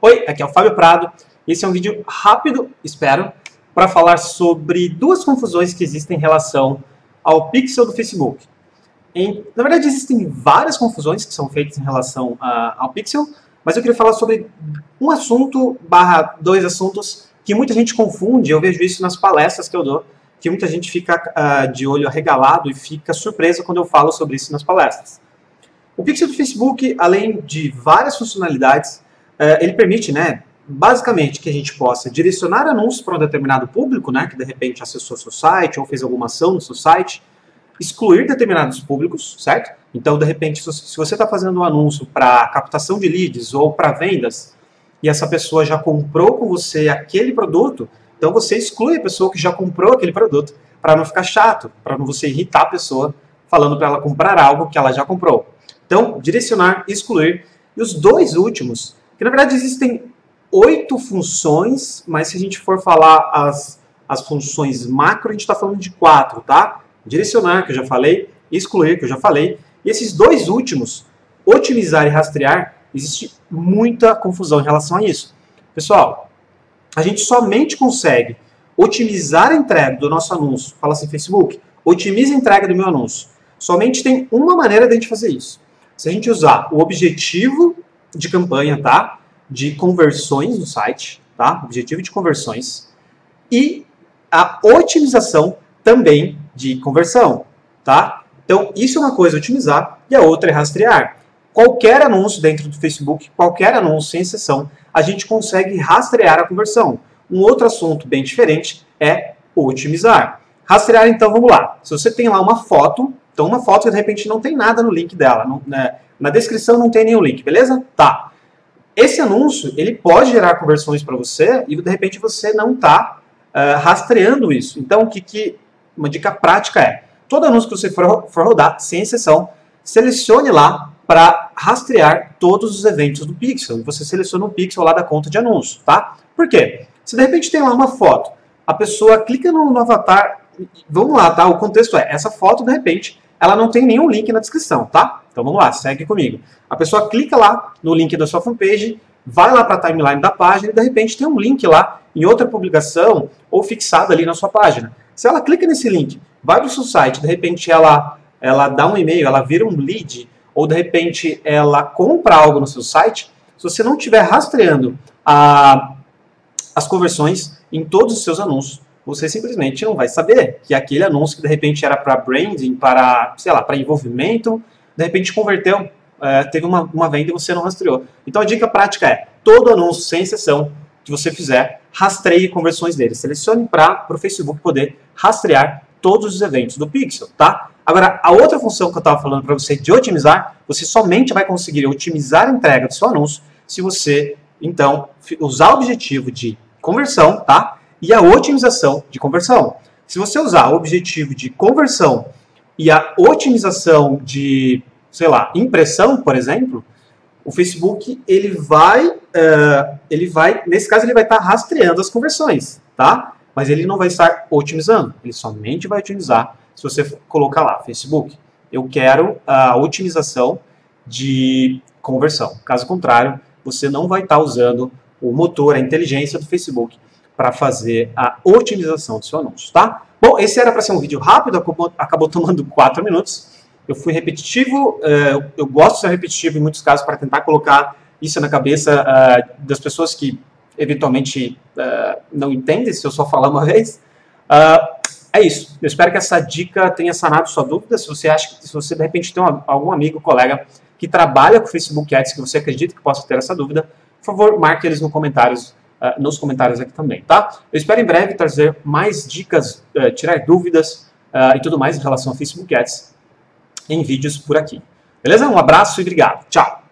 Oi, aqui é o Fábio Prado. Esse é um vídeo rápido, espero, para falar sobre duas confusões que existem em relação ao pixel do Facebook. Em, na verdade, existem várias confusões que são feitas em relação a, ao pixel, mas eu queria falar sobre um assunto barra dois assuntos que muita gente confunde. Eu vejo isso nas palestras que eu dou, que muita gente fica uh, de olho arregalado e fica surpresa quando eu falo sobre isso nas palestras. O pixel do Facebook, além de várias funcionalidades, ele permite, né, basicamente, que a gente possa direcionar anúncios para um determinado público, né, que de repente acessou seu site ou fez alguma ação no seu site, excluir determinados públicos, certo? Então, de repente, se você está fazendo um anúncio para captação de leads ou para vendas e essa pessoa já comprou com você aquele produto, então você exclui a pessoa que já comprou aquele produto para não ficar chato, para não você irritar a pessoa falando para ela comprar algo que ela já comprou. Então, direcionar, excluir. E os dois últimos, que na verdade existem oito funções, mas se a gente for falar as, as funções macro, a gente está falando de quatro, tá? Direcionar, que eu já falei, excluir, que eu já falei. E esses dois últimos, otimizar e rastrear, existe muita confusão em relação a isso. Pessoal, a gente somente consegue otimizar a entrega do nosso anúncio. Fala assim, Facebook, otimize a entrega do meu anúncio. Somente tem uma maneira de a gente fazer isso. Se a gente usar o objetivo de campanha, tá? de conversões no site, tá? Objetivo de conversões e a otimização também de conversão, tá? Então, isso é uma coisa otimizar e a outra é rastrear. Qualquer anúncio dentro do Facebook, qualquer anúncio sem exceção, a gente consegue rastrear a conversão. Um outro assunto bem diferente é otimizar. Rastrear, então, vamos lá. Se você tem lá uma foto, então uma foto que de repente não tem nada no link dela, não, né? Na descrição não tem nenhum link, beleza? Tá. Esse anúncio, ele pode gerar conversões para você e de repente você não está uh, eh, rastreando isso. Então, o que, que uma dica prática é, todo anúncio que você for, for rodar, sem exceção, selecione lá para rastrear todos os eventos do pixel. Você seleciona um pixel lá da conta de anúncio, tá? Por quê? Se de repente tem lá uma foto, a pessoa clica no, no avatar, vamos lá, tá? O contexto é, essa foto, de repente, ela não tem nenhum link na descrição, tá? Então vamos lá, segue comigo. A pessoa clica lá no link da sua fanpage, vai lá para a timeline da página e de repente tem um link lá em outra publicação ou fixado ali na sua página. Se ela clica nesse link, vai para o seu site, de repente ela, ela dá um e-mail, ela vira um lead, ou de repente ela compra algo no seu site, se você não estiver rastreando a, as conversões em todos os seus anúncios, você simplesmente não vai saber que aquele anúncio que de repente era para branding, para, sei lá, para envolvimento, de repente converteu, é, teve uma, uma venda e você não rastreou. Então a dica prática é, todo anúncio, sem exceção, que você fizer, rastreie conversões dele. Selecione para o Facebook poder rastrear todos os eventos do Pixel, tá? Agora, a outra função que eu estava falando para você de otimizar, você somente vai conseguir otimizar a entrega do seu anúncio se você, então, usar o objetivo de conversão, tá? E a otimização de conversão. Se você usar o objetivo de conversão e a otimização de, sei lá, impressão, por exemplo, o Facebook ele vai, uh, ele vai, nesse caso ele vai estar rastreando as conversões, tá? Mas ele não vai estar otimizando, ele somente vai otimizar se você colocar lá, Facebook, eu quero a otimização de conversão. Caso contrário, você não vai estar usando o motor, a inteligência do Facebook para fazer a otimização do seu anúncio, tá? Bom, esse era para ser um vídeo rápido, acabou, acabou tomando 4 minutos. Eu fui repetitivo, uh, eu gosto de ser repetitivo em muitos casos para tentar colocar isso na cabeça uh, das pessoas que eventualmente uh, não entendem se eu só falar uma vez. é isso. Eu espero que essa dica tenha sanado sua dúvida. Se você acha que se você de repente tem um, algum amigo, colega que trabalha com Facebook Ads que você acredita que possa ter essa dúvida, por favor, marque eles nos comentários uh, nos comentários aqui também, tá? Eu espero em breve trazer mais dicas, uh, tirar dúvidas uh, e tudo mais em relação ao Facebook Ads em vídeos por aqui. Beleza? Um abraço e obrigado. Tchau!